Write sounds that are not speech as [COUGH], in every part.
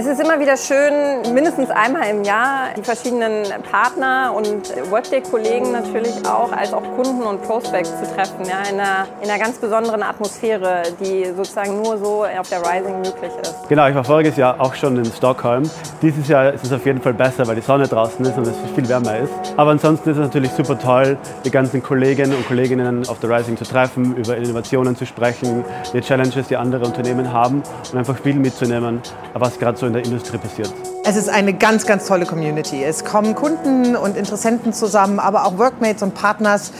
Es ist immer wieder schön, mindestens einmal im Jahr die verschiedenen Partner und Workday-Kollegen natürlich auch, als auch Kunden und Prospects zu treffen, ja, in, einer, in einer ganz besonderen Atmosphäre, die sozusagen nur so auf der Rising möglich ist. Genau, ich war voriges Jahr auch schon in Stockholm. Dieses Jahr ist es auf jeden Fall besser, weil die Sonne draußen ist und es viel wärmer ist. Aber ansonsten ist es natürlich super toll, die ganzen Kolleginnen und Kolleginnen auf der Rising zu treffen, über Innovationen zu sprechen, die Challenges, die andere Unternehmen haben und einfach viel mitzunehmen, was gerade so in der Industrie passiert. Es ist eine ganz, ganz tolle Community. Es kommen Kunden und Interessenten zusammen, aber auch Workmates und Partners.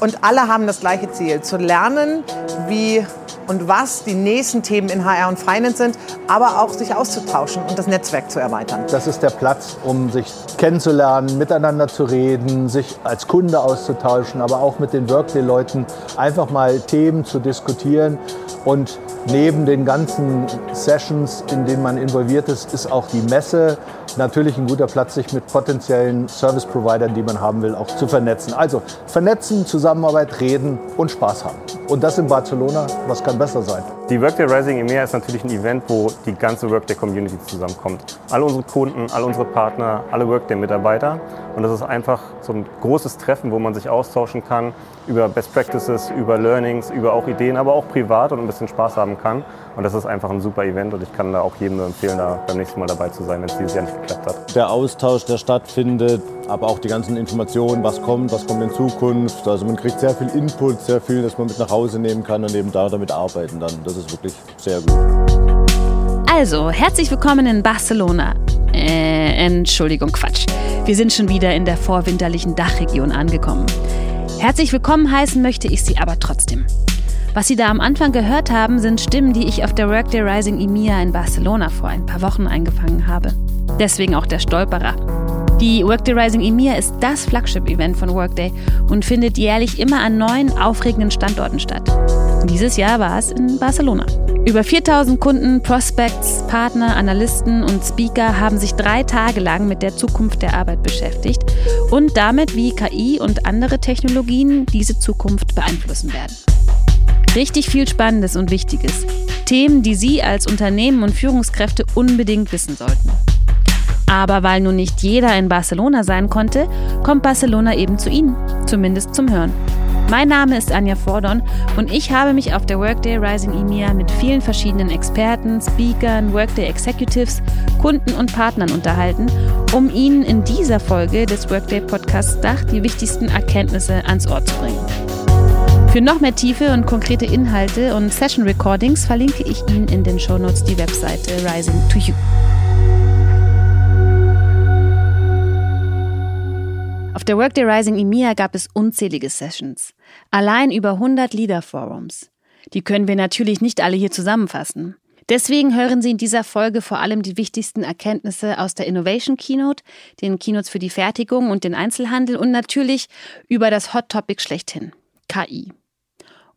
Und alle haben das gleiche Ziel, zu lernen, wie und was die nächsten Themen in HR und Finance sind, aber auch sich auszutauschen und das Netzwerk zu erweitern. Das ist der Platz, um sich kennenzulernen, miteinander zu reden, sich als Kunde auszutauschen, aber auch mit den Workday-Leuten einfach mal Themen zu diskutieren und Neben den ganzen Sessions, in denen man involviert ist, ist auch die Messe natürlich ein guter Platz, sich mit potenziellen Service-Providern, die man haben will, auch zu vernetzen. Also vernetzen, Zusammenarbeit, reden und Spaß haben. Und das in Barcelona, was kann besser sein? Die Workday Rising EMEA ist natürlich ein Event, wo die ganze Workday Community zusammenkommt. Alle unsere Kunden, alle unsere Partner, alle Workday-Mitarbeiter. Und das ist einfach so ein großes Treffen, wo man sich austauschen kann über Best Practices, über Learnings, über auch Ideen, aber auch privat und ein bisschen Spaß haben kann. Und das ist einfach ein super Event und ich kann da auch jedem nur empfehlen, da beim nächsten Mal dabei zu sein, wenn es dieses Jahr nicht geklappt hat. Der Austausch, der stattfindet, aber auch die ganzen Informationen, was kommt, was kommt in Zukunft. Also man kriegt sehr viel Input, sehr viel, das man mit nach Hause nehmen kann und eben da damit arbeiten dann. Das ist wirklich sehr gut. Also, herzlich willkommen in Barcelona. Äh, Entschuldigung, Quatsch. Wir sind schon wieder in der vorwinterlichen Dachregion angekommen. Herzlich willkommen heißen möchte ich Sie aber trotzdem. Was Sie da am Anfang gehört haben, sind Stimmen, die ich auf der Workday Rising EMEA in Barcelona vor ein paar Wochen eingefangen habe. Deswegen auch der Stolperer. Die Workday Rising EMEA ist das Flagship-Event von Workday und findet jährlich immer an neuen, aufregenden Standorten statt. Dieses Jahr war es in Barcelona. Über 4000 Kunden, Prospects, Partner, Analysten und Speaker haben sich drei Tage lang mit der Zukunft der Arbeit beschäftigt und damit, wie KI und andere Technologien diese Zukunft beeinflussen werden. Richtig viel Spannendes und Wichtiges. Themen, die Sie als Unternehmen und Führungskräfte unbedingt wissen sollten. Aber weil nun nicht jeder in Barcelona sein konnte, kommt Barcelona eben zu Ihnen, zumindest zum Hören. Mein Name ist Anja Vordon und ich habe mich auf der Workday Rising EMEA mit vielen verschiedenen Experten, Speakern, Workday Executives, Kunden und Partnern unterhalten, um Ihnen in dieser Folge des Workday Podcasts Dach die wichtigsten Erkenntnisse ans Ohr zu bringen. Für noch mehr Tiefe und konkrete Inhalte und Session Recordings verlinke ich Ihnen in den Shownotes die Webseite Rising to You. Auf der Workday Rising EMEA gab es unzählige Sessions. Allein über 100 Leader-Forums. Die können wir natürlich nicht alle hier zusammenfassen. Deswegen hören Sie in dieser Folge vor allem die wichtigsten Erkenntnisse aus der Innovation Keynote, den Keynotes für die Fertigung und den Einzelhandel und natürlich über das Hot Topic schlechthin, KI.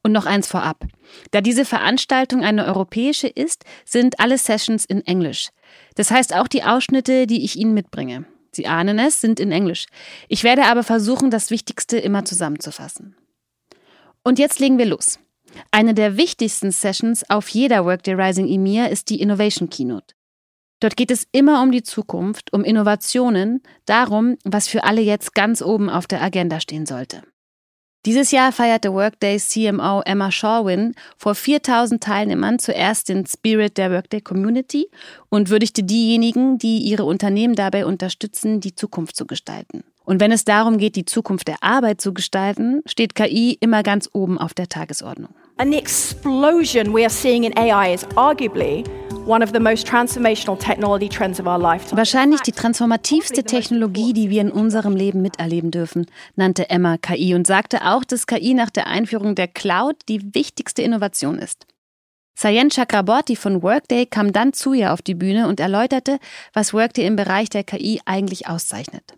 Und noch eins vorab. Da diese Veranstaltung eine europäische ist, sind alle Sessions in Englisch. Das heißt auch die Ausschnitte, die ich Ihnen mitbringe. Sie ahnen es, sind in Englisch. Ich werde aber versuchen, das Wichtigste immer zusammenzufassen. Und jetzt legen wir los. Eine der wichtigsten Sessions auf jeder Workday Rising EMEA ist die Innovation Keynote. Dort geht es immer um die Zukunft, um Innovationen, darum, was für alle jetzt ganz oben auf der Agenda stehen sollte. Dieses Jahr feierte Workday CMO Emma Shawin vor 4000 Teilnehmern zuerst den Spirit der Workday Community und würdigte diejenigen, die ihre Unternehmen dabei unterstützen, die Zukunft zu gestalten. Und wenn es darum geht, die Zukunft der Arbeit zu gestalten, steht KI immer ganz oben auf der Tagesordnung. And explosion we are seeing in AI is arguably Wahrscheinlich die transformativste Technologie, die wir in unserem Leben miterleben dürfen, nannte Emma KI und sagte auch, dass KI nach der Einführung der Cloud die wichtigste Innovation ist. Sayen Chakraborty von Workday kam dann zu ihr auf die Bühne und erläuterte, was Workday im Bereich der KI eigentlich auszeichnet.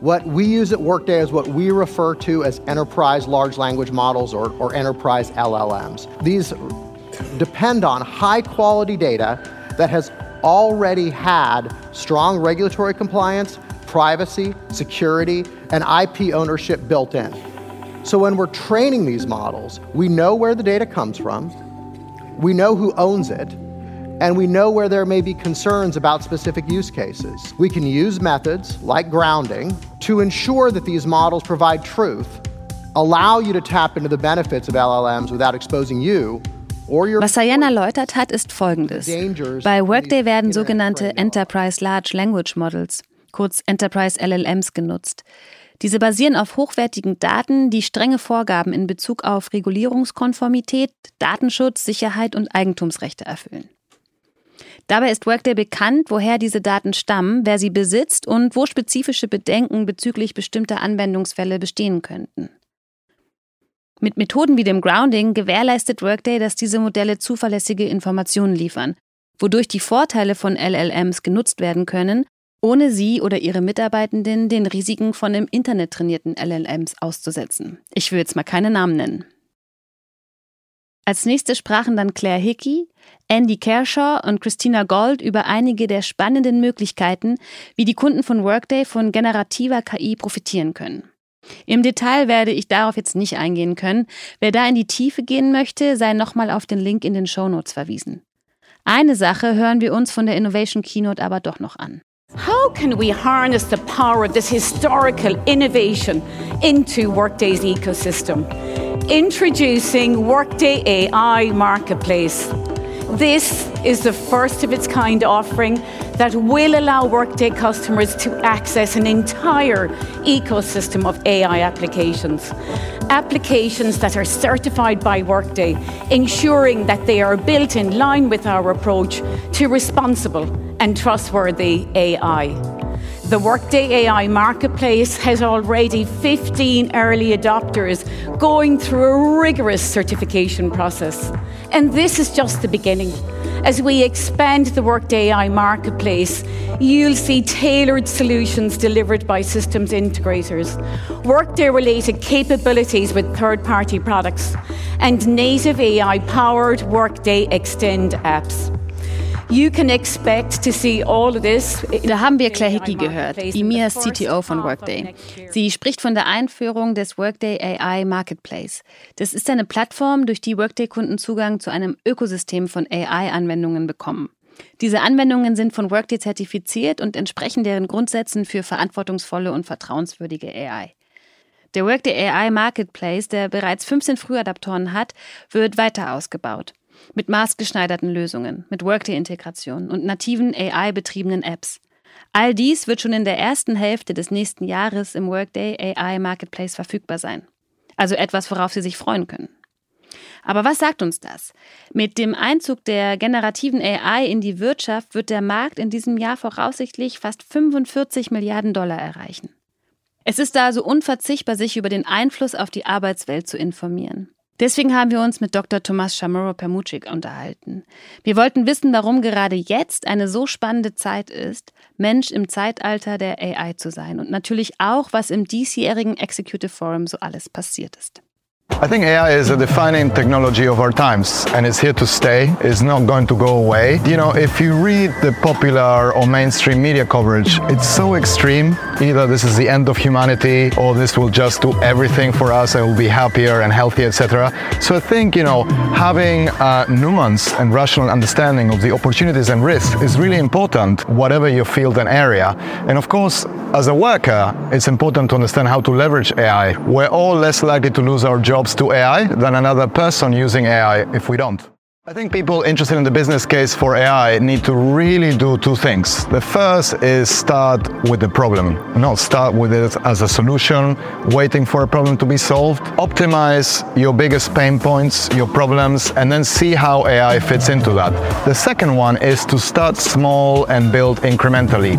What we use at Workday is what we refer to as enterprise large language models or, or enterprise LLMs. These depend on high quality data that has already had strong regulatory compliance, privacy, security, and IP ownership built in. So when we're training these models, we know where the data comes from, we know who owns it, and we know where there may be concerns about specific use cases. We can use methods like grounding to ensure that these models provide truth, allow you to tap into the benefits of LLMs without exposing you Was Sayan erläutert hat, ist folgendes. Bei Workday werden sogenannte Enterprise Large Language Models, kurz Enterprise LLMs, genutzt. Diese basieren auf hochwertigen Daten, die strenge Vorgaben in Bezug auf Regulierungskonformität, Datenschutz, Sicherheit und Eigentumsrechte erfüllen. Dabei ist Workday bekannt, woher diese Daten stammen, wer sie besitzt und wo spezifische Bedenken bezüglich bestimmter Anwendungsfälle bestehen könnten. Mit Methoden wie dem Grounding gewährleistet Workday, dass diese Modelle zuverlässige Informationen liefern, wodurch die Vorteile von LLMs genutzt werden können, ohne sie oder ihre Mitarbeitenden den Risiken von im Internet trainierten LLMs auszusetzen. Ich will jetzt mal keine Namen nennen. Als nächstes sprachen dann Claire Hickey, Andy Kershaw und Christina Gold über einige der spannenden Möglichkeiten, wie die Kunden von Workday von generativer KI profitieren können. Im Detail werde ich darauf jetzt nicht eingehen können. Wer da in die Tiefe gehen möchte, sei nochmal auf den Link in den Show Notes verwiesen. Eine Sache hören wir uns von der Innovation Keynote aber doch noch an. How can we harness the power of this historical innovation into Workday's ecosystem? Introducing Workday AI Marketplace. This is the first of its kind offering that will allow Workday customers to access an entire ecosystem of AI applications. Applications that are certified by Workday, ensuring that they are built in line with our approach to responsible and trustworthy AI. The Workday AI Marketplace has already 15 early adopters going through a rigorous certification process. And this is just the beginning. As we expand the Workday AI Marketplace, you'll see tailored solutions delivered by systems integrators, Workday related capabilities with third party products, and native AI powered Workday Extend apps. Da haben wir Claire Hickey gehört, EMEA's CTO von Workday. Sie spricht von der Einführung des Workday AI Marketplace. Das ist eine Plattform, durch die Workday-Kunden Zugang zu einem Ökosystem von AI-Anwendungen bekommen. Diese Anwendungen sind von Workday zertifiziert und entsprechen deren Grundsätzen für verantwortungsvolle und vertrauenswürdige AI. Der Workday AI Marketplace, der bereits 15 Frühadaptoren hat, wird weiter ausgebaut mit maßgeschneiderten Lösungen, mit Workday-Integration und nativen AI-betriebenen Apps. All dies wird schon in der ersten Hälfte des nächsten Jahres im Workday AI Marketplace verfügbar sein. Also etwas, worauf Sie sich freuen können. Aber was sagt uns das? Mit dem Einzug der generativen AI in die Wirtschaft wird der Markt in diesem Jahr voraussichtlich fast 45 Milliarden Dollar erreichen. Es ist also unverzichtbar, sich über den Einfluss auf die Arbeitswelt zu informieren. Deswegen haben wir uns mit Dr. Thomas Chamorro Permucik unterhalten. Wir wollten wissen, warum gerade jetzt eine so spannende Zeit ist, Mensch im Zeitalter der AI zu sein und natürlich auch, was im diesjährigen Executive Forum so alles passiert ist. I think AI is a defining technology of our times and it's here to stay. It's not going to go away. You know, if you read the popular or mainstream media coverage, it's so extreme. Either this is the end of humanity or this will just do everything for us and we'll be happier and healthier, etc. So I think, you know, having uh, a nuanced and rational understanding of the opportunities and risks is really important, whatever your field and area. And of course, as a worker, it's important to understand how to leverage AI. We're all less likely to lose our jobs to AI than another person using AI if we don't. I think people interested in the business case for AI need to really do two things. The first is start with the problem, not start with it as a solution, waiting for a problem to be solved. Optimize your biggest pain points, your problems, and then see how AI fits into that. The second one is to start small and build incrementally.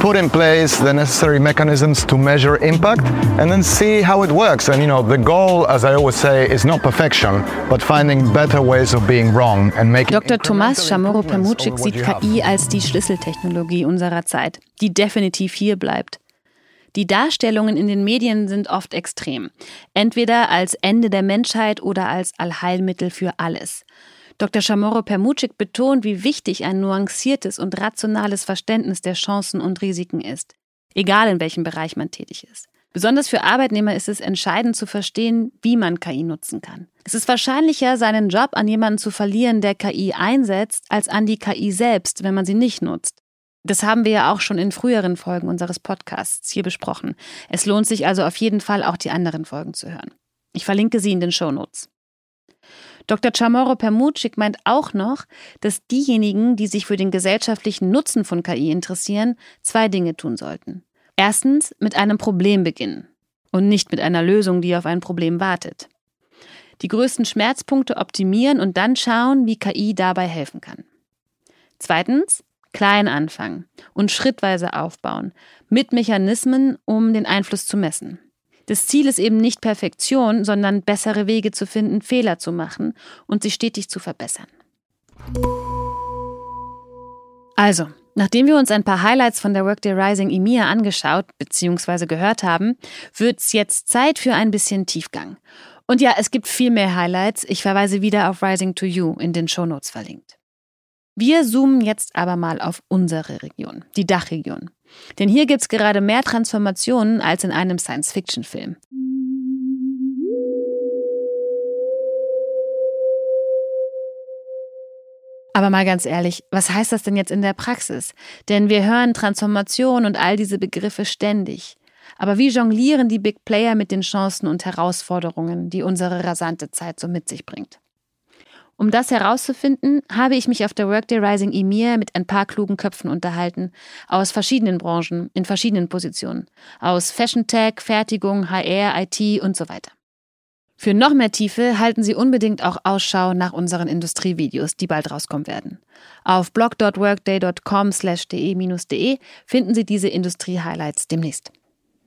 Put in place the necessary mechanisms to measure impact and then see how it works. And you know, the goal, as I always say, is not perfection, but finding better ways of being Dr. Thomas Chamorro Permucik sieht KI als die Schlüsseltechnologie unserer Zeit, die definitiv hier bleibt. Die Darstellungen in den Medien sind oft extrem. Entweder als Ende der Menschheit oder als Allheilmittel für alles. Dr. Chamorro Permucik betont, wie wichtig ein nuanciertes und rationales Verständnis der Chancen und Risiken ist. Egal in welchem Bereich man tätig ist. Besonders für Arbeitnehmer ist es entscheidend zu verstehen, wie man KI nutzen kann. Es ist wahrscheinlicher, seinen Job an jemanden zu verlieren, der KI einsetzt, als an die KI selbst, wenn man sie nicht nutzt. Das haben wir ja auch schon in früheren Folgen unseres Podcasts hier besprochen. Es lohnt sich also auf jeden Fall auch die anderen Folgen zu hören. Ich verlinke sie in den Show Notes. Dr. Chamorro Permucik meint auch noch, dass diejenigen, die sich für den gesellschaftlichen Nutzen von KI interessieren, zwei Dinge tun sollten. Erstens mit einem Problem beginnen und nicht mit einer Lösung, die auf ein Problem wartet. Die größten Schmerzpunkte optimieren und dann schauen, wie KI dabei helfen kann. Zweitens, klein anfangen und schrittweise aufbauen, mit Mechanismen, um den Einfluss zu messen. Das Ziel ist eben nicht Perfektion, sondern bessere Wege zu finden, Fehler zu machen und sie stetig zu verbessern. Also, Nachdem wir uns ein paar Highlights von der Workday Rising EMEA angeschaut bzw. gehört haben, wird's jetzt Zeit für ein bisschen Tiefgang. Und ja, es gibt viel mehr Highlights. Ich verweise wieder auf Rising to You in den Shownotes verlinkt. Wir zoomen jetzt aber mal auf unsere Region, die Dachregion. Denn hier gibt's gerade mehr Transformationen als in einem Science-Fiction-Film. Aber mal ganz ehrlich, was heißt das denn jetzt in der Praxis? Denn wir hören Transformation und all diese Begriffe ständig. Aber wie jonglieren die Big Player mit den Chancen und Herausforderungen, die unsere rasante Zeit so mit sich bringt? Um das herauszufinden, habe ich mich auf der Workday Rising EMEA mit ein paar klugen Köpfen unterhalten, aus verschiedenen Branchen, in verschiedenen Positionen, aus Fashion Tech, Fertigung, HR, IT und so weiter. Für noch mehr Tiefe halten Sie unbedingt auch Ausschau nach unseren Industrievideos, die bald rauskommen werden. Auf blog.workday.com/de-de finden Sie diese Industrie-Highlights demnächst.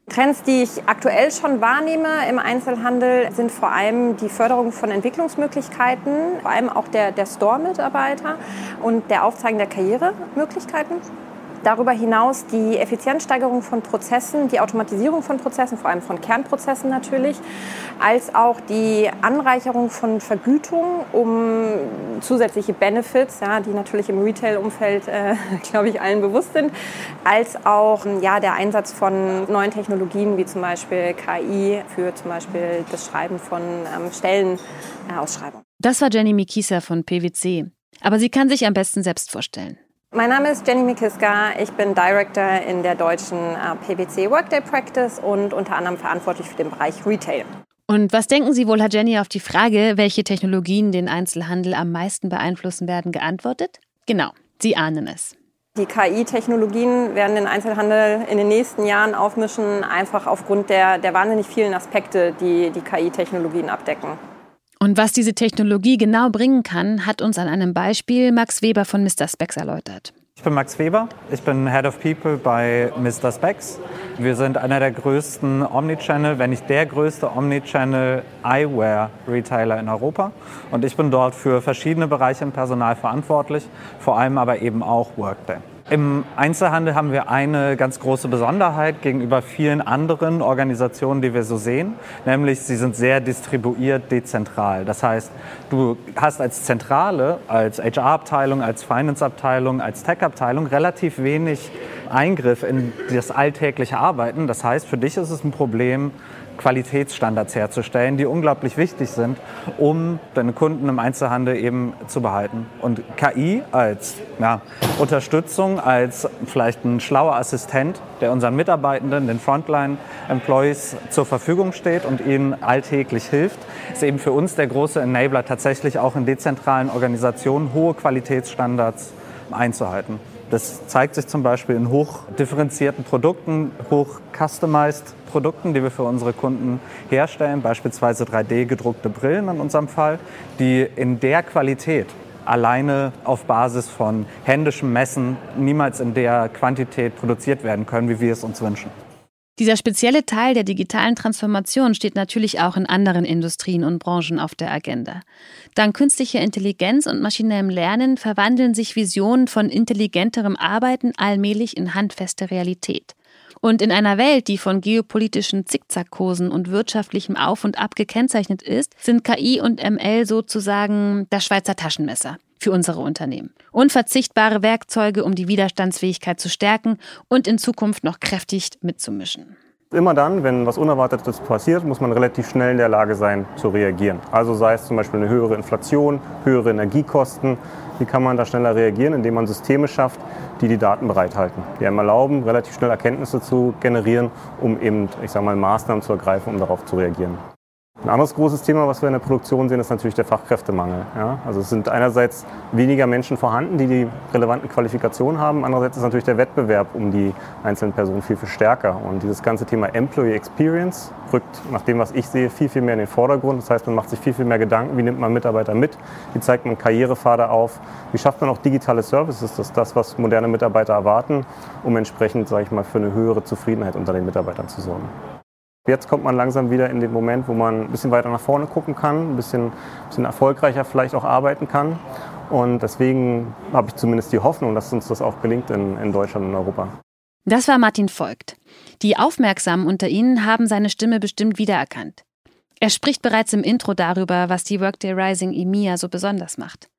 Trends, die ich aktuell schon wahrnehme im Einzelhandel, sind vor allem die Förderung von Entwicklungsmöglichkeiten, vor allem auch der, der Store-Mitarbeiter und der Aufzeigen der Karrieremöglichkeiten. Darüber hinaus die Effizienzsteigerung von Prozessen, die Automatisierung von Prozessen, vor allem von Kernprozessen natürlich, als auch die Anreicherung von Vergütung, um zusätzliche Benefits, ja, die natürlich im Retail-Umfeld, äh, [LAUGHS] glaube ich, allen bewusst sind, als auch ja, der Einsatz von neuen Technologien wie zum Beispiel KI für zum Beispiel das Schreiben von ähm, Stellenausschreibungen. Das war Jenny Mikisa von PwC. Aber sie kann sich am besten selbst vorstellen. Mein Name ist Jenny Mikiska. Ich bin Director in der deutschen äh, PwC Workday Practice und unter anderem verantwortlich für den Bereich Retail. Und was denken Sie wohl, hat Jenny auf die Frage, welche Technologien den Einzelhandel am meisten beeinflussen werden, geantwortet? Genau, Sie ahnen es. Die KI-Technologien werden den Einzelhandel in den nächsten Jahren aufmischen, einfach aufgrund der, der wahnsinnig vielen Aspekte, die die KI-Technologien abdecken. Und was diese Technologie genau bringen kann, hat uns an einem Beispiel Max Weber von Mr. Specs erläutert. Ich bin Max Weber, ich bin Head of People bei Mr. Specs. Wir sind einer der größten Omnichannel, wenn nicht der größte Omnichannel Eyewear Retailer in Europa. Und ich bin dort für verschiedene Bereiche im Personal verantwortlich, vor allem aber eben auch Workday. Im Einzelhandel haben wir eine ganz große Besonderheit gegenüber vielen anderen Organisationen, die wir so sehen, nämlich sie sind sehr distribuiert dezentral. Das heißt, du hast als Zentrale, als HR-Abteilung, als Finance-Abteilung, als Tech-Abteilung relativ wenig Eingriff in das alltägliche Arbeiten. Das heißt, für dich ist es ein Problem, Qualitätsstandards herzustellen, die unglaublich wichtig sind, um deine Kunden im Einzelhandel eben zu behalten. Und KI als ja, Unterstützung, als vielleicht ein schlauer Assistent, der unseren Mitarbeitenden, den Frontline-Employees zur Verfügung steht und ihnen alltäglich hilft, ist eben für uns der große Enabler, tatsächlich auch in dezentralen Organisationen hohe Qualitätsstandards einzuhalten. Das zeigt sich zum Beispiel in hochdifferenzierten Produkten, hoch customized Produkten, die wir für unsere Kunden herstellen, beispielsweise 3D gedruckte Brillen in unserem Fall, die in der Qualität alleine auf Basis von händischem Messen niemals in der Quantität produziert werden können, wie wir es uns wünschen. Dieser spezielle Teil der digitalen Transformation steht natürlich auch in anderen Industrien und Branchen auf der Agenda. Dank künstlicher Intelligenz und maschinellem Lernen verwandeln sich Visionen von intelligenterem Arbeiten allmählich in handfeste Realität. Und in einer Welt, die von geopolitischen Zickzackkursen und wirtschaftlichem Auf und Ab gekennzeichnet ist, sind KI und ML sozusagen das Schweizer Taschenmesser für unsere Unternehmen. Unverzichtbare Werkzeuge, um die Widerstandsfähigkeit zu stärken und in Zukunft noch kräftig mitzumischen. Immer dann, wenn was Unerwartetes passiert, muss man relativ schnell in der Lage sein zu reagieren. Also sei es zum Beispiel eine höhere Inflation, höhere Energiekosten. Wie kann man da schneller reagieren, indem man Systeme schafft, die die Daten bereithalten, die einem erlauben, relativ schnell Erkenntnisse zu generieren, um eben, ich sage mal, Maßnahmen zu ergreifen, um darauf zu reagieren. Ein anderes großes Thema, was wir in der Produktion sehen, ist natürlich der Fachkräftemangel. Ja? Also es sind einerseits weniger Menschen vorhanden, die die relevanten Qualifikationen haben. Andererseits ist natürlich der Wettbewerb um die einzelnen Personen viel, viel stärker. Und dieses ganze Thema Employee Experience rückt nach dem, was ich sehe, viel, viel mehr in den Vordergrund. Das heißt, man macht sich viel, viel mehr Gedanken, wie nimmt man Mitarbeiter mit, wie zeigt man Karrierepfade auf, wie schafft man auch digitale Services, das ist das, was moderne Mitarbeiter erwarten, um entsprechend, sage ich mal, für eine höhere Zufriedenheit unter den Mitarbeitern zu sorgen. Jetzt kommt man langsam wieder in den Moment, wo man ein bisschen weiter nach vorne gucken kann, ein bisschen, ein bisschen erfolgreicher vielleicht auch arbeiten kann. Und deswegen habe ich zumindest die Hoffnung, dass uns das auch gelingt in, in Deutschland und Europa. Das war Martin Voigt. Die Aufmerksamen unter Ihnen haben seine Stimme bestimmt wiedererkannt. Er spricht bereits im Intro darüber, was die Workday Rising EMEA so besonders macht.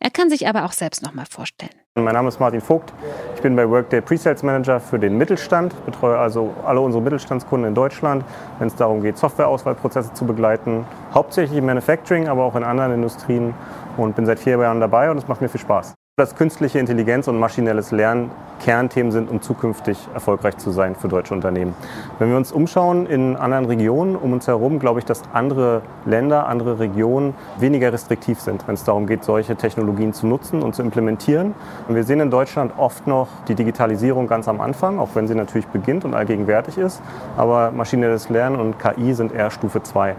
Er kann sich aber auch selbst noch mal vorstellen. Mein Name ist Martin Vogt. Ich bin bei Workday Presales Manager für den Mittelstand, betreue also alle unsere Mittelstandskunden in Deutschland, wenn es darum geht, Softwareauswahlprozesse zu begleiten, hauptsächlich im Manufacturing, aber auch in anderen Industrien und bin seit vier Jahren dabei und es macht mir viel Spaß dass künstliche Intelligenz und maschinelles Lernen Kernthemen sind, um zukünftig erfolgreich zu sein für deutsche Unternehmen. Wenn wir uns umschauen in anderen Regionen um uns herum, glaube ich, dass andere Länder, andere Regionen weniger restriktiv sind, wenn es darum geht, solche Technologien zu nutzen und zu implementieren. Und wir sehen in Deutschland oft noch die Digitalisierung ganz am Anfang, auch wenn sie natürlich beginnt und allgegenwärtig ist. Aber maschinelles Lernen und KI sind eher Stufe 2.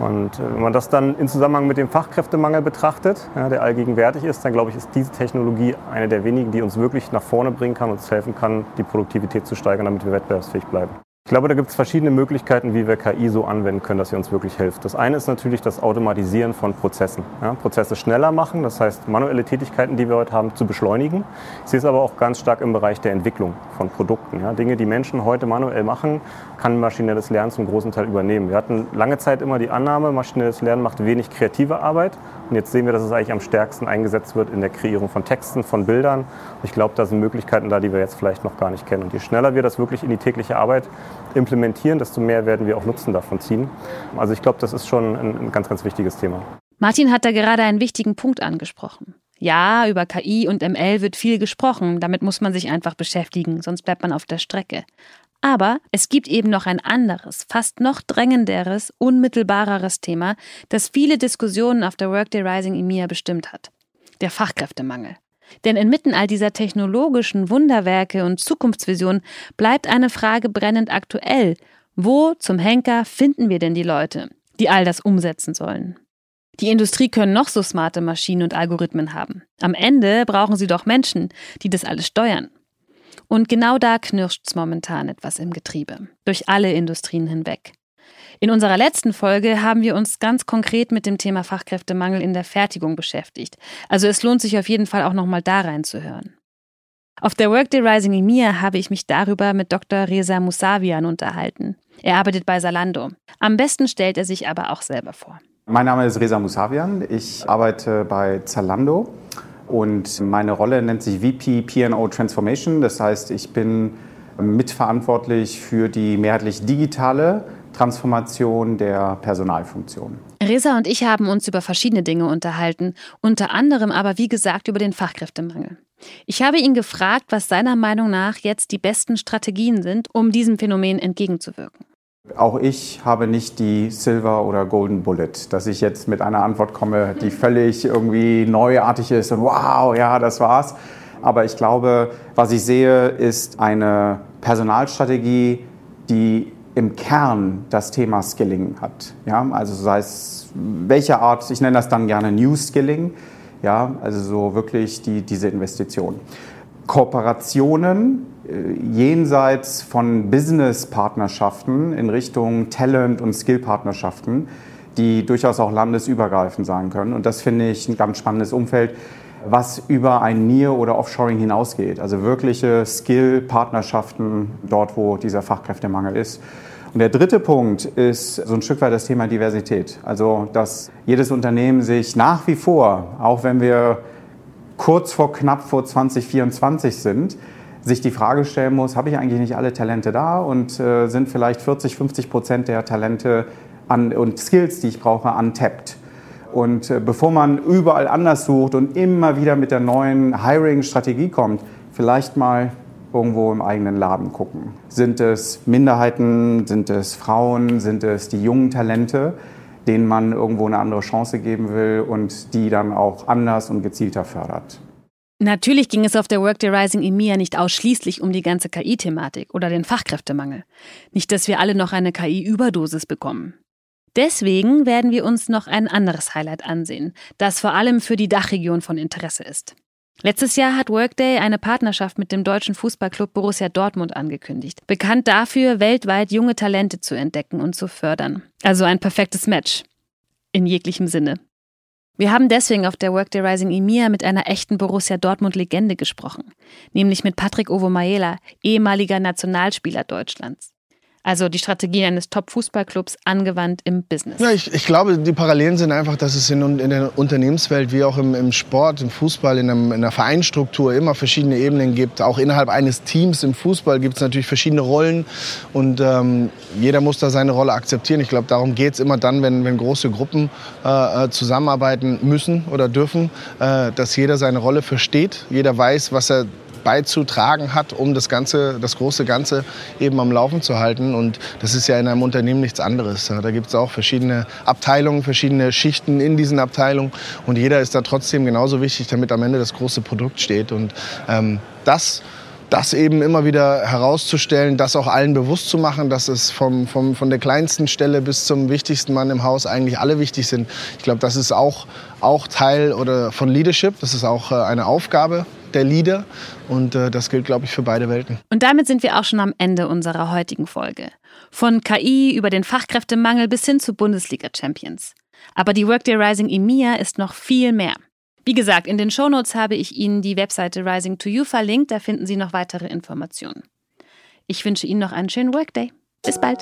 Und äh, wenn man das dann in Zusammenhang mit dem Fachkräftemangel betrachtet, ja, der allgegenwärtig ist, dann glaube ich, ist diese Technologie eine der wenigen, die uns wirklich nach vorne bringen kann, uns helfen kann, die Produktivität zu steigern, damit wir wettbewerbsfähig bleiben. Ich glaube, da gibt es verschiedene Möglichkeiten, wie wir KI so anwenden können, dass sie uns wirklich hilft. Das eine ist natürlich das Automatisieren von Prozessen. Ja, Prozesse schneller machen, das heißt manuelle Tätigkeiten, die wir heute haben, zu beschleunigen. Sehe es aber auch ganz stark im Bereich der Entwicklung von Produkten. Ja, Dinge, die Menschen heute manuell machen, kann maschinelles Lernen zum großen Teil übernehmen. Wir hatten lange Zeit immer die Annahme, maschinelles Lernen macht wenig kreative Arbeit. Und jetzt sehen wir, dass es eigentlich am stärksten eingesetzt wird in der Kreierung von Texten, von Bildern. Ich glaube, da sind Möglichkeiten da, die wir jetzt vielleicht noch gar nicht kennen. Und je schneller wir das wirklich in die tägliche Arbeit implementieren, desto mehr werden wir auch Nutzen davon ziehen. Also ich glaube, das ist schon ein, ganz, ganz wichtiges Thema. Martin hat da gerade einen wichtigen Punkt angesprochen. Ja, über KI und ML wird viel gesprochen, damit muss man sich einfach beschäftigen, sonst bleibt man auf der Strecke. Aber es gibt eben noch ein anderes, fast noch drängenderes, unmittelbareres Thema, das viele Diskussionen auf der Workday Rising EMEA bestimmt hat. Der Fachkräftemangel. Denn inmitten all dieser technologischen Wunderwerke und Zukunftsvisionen bleibt eine Frage brennend aktuell. Wo zum Henker finden wir denn die Leute, die all das umsetzen sollen? Die Industrie können noch so smarte Maschinen und Algorithmen haben. Am Ende brauchen sie doch Menschen, die das alles steuern. Und genau da knirscht's momentan etwas im Getriebe, durch alle Industrien hinweg. In unserer letzten Folge haben wir uns ganz konkret mit dem Thema Fachkräftemangel in der Fertigung beschäftigt. Also es lohnt sich auf jeden Fall auch nochmal da reinzuhören. Auf der Workday Rising EMEA habe ich mich darüber mit Dr. Reza Musavian unterhalten. Er arbeitet bei Salando. Am besten stellt er sich aber auch selber vor. Mein Name ist Reza Musavian. Ich arbeite bei Zalando und meine Rolle nennt sich VP PO Transformation. Das heißt, ich bin mitverantwortlich für die mehrheitlich digitale Transformation der Personalfunktion. Resa und ich haben uns über verschiedene Dinge unterhalten, unter anderem aber wie gesagt über den Fachkräftemangel. Ich habe ihn gefragt, was seiner Meinung nach jetzt die besten Strategien sind, um diesem Phänomen entgegenzuwirken. Auch ich habe nicht die Silver oder Golden Bullet, dass ich jetzt mit einer Antwort komme, die völlig irgendwie neuartig ist und wow, ja, das war's. Aber ich glaube, was ich sehe, ist eine Personalstrategie, die im Kern das Thema Skilling hat. Ja, also sei es welche Art, ich nenne das dann gerne New Skilling, ja, also so wirklich die, diese Investition. Kooperationen äh, jenseits von Business-Partnerschaften in Richtung Talent- und Skill-Partnerschaften, die durchaus auch landesübergreifend sein können. Und das finde ich ein ganz spannendes Umfeld, was über ein Near- oder Offshoring hinausgeht. Also wirkliche Skill-Partnerschaften dort, wo dieser Fachkräftemangel ist. Und der dritte Punkt ist so ein Stück weit das Thema Diversität. Also, dass jedes Unternehmen sich nach wie vor, auch wenn wir kurz vor knapp vor 2024 sind, sich die Frage stellen muss, habe ich eigentlich nicht alle Talente da und äh, sind vielleicht 40, 50 Prozent der Talente an, und Skills, die ich brauche, untappt. Und äh, bevor man überall anders sucht und immer wieder mit der neuen Hiring-Strategie kommt, vielleicht mal irgendwo im eigenen Laden gucken. Sind es Minderheiten, sind es Frauen, sind es die jungen Talente, denen man irgendwo eine andere Chance geben will und die dann auch anders und gezielter fördert? Natürlich ging es auf der Workday Rising EMEA nicht ausschließlich um die ganze KI-Thematik oder den Fachkräftemangel. Nicht, dass wir alle noch eine KI-Überdosis bekommen. Deswegen werden wir uns noch ein anderes Highlight ansehen, das vor allem für die Dachregion von Interesse ist. Letztes Jahr hat Workday eine Partnerschaft mit dem deutschen Fußballclub Borussia Dortmund angekündigt, bekannt dafür, weltweit junge Talente zu entdecken und zu fördern. Also ein perfektes Match. In jeglichem Sinne. Wir haben deswegen auf der Workday Rising EMEA mit einer echten Borussia Dortmund-Legende gesprochen, nämlich mit Patrick Ovomayela, ehemaliger Nationalspieler Deutschlands. Also die Strategie eines Top-Fußballclubs angewandt im Business. Ja, ich, ich, glaube, die Parallelen sind einfach, dass es in, in der Unternehmenswelt wie auch im, im Sport, im Fußball, in, einem, in, der Vereinsstruktur immer verschiedene Ebenen gibt. Auch innerhalb eines Teams im Fußball gibt es natürlich verschiedene Rollen und ähm, jeder muss da seine Rolle akzeptieren. Ich glaube, darum geht es immer dann, wenn, wenn große Gruppen äh, äh, zusammenarbeiten müssen oder dürfen, äh, dass jeder seine Rolle versteht, jeder weiß, was er beizutragen hat, um das Ganze, das große Ganze eben am Laufen zu halten. Und das ist ja in einem Unternehmen nichts anderes. Da gibt es auch verschiedene Abteilungen, verschiedene Schichten in diesen Abteilungen. Und jeder ist da trotzdem genauso wichtig, damit am Ende das große Produkt steht. Und ähm, das das eben immer wieder herauszustellen, das auch allen bewusst zu machen, dass es vom, vom, von der kleinsten Stelle bis zum wichtigsten Mann im Haus eigentlich alle wichtig sind. Ich glaube, das ist auch, auch Teil oder von Leadership. Das ist auch äh, eine Aufgabe der Leader. Und äh, das gilt, glaube ich, für beide Welten. Und damit sind wir auch schon am Ende unserer heutigen Folge. Von KI über den Fachkräftemangel bis hin zu Bundesliga-Champions. Aber die Workday Rising EMEA ist noch viel mehr. Wie gesagt, in den Shownotes habe ich Ihnen die Webseite Rising to You verlinkt, da finden Sie noch weitere Informationen. Ich wünsche Ihnen noch einen schönen Workday. Bis bald.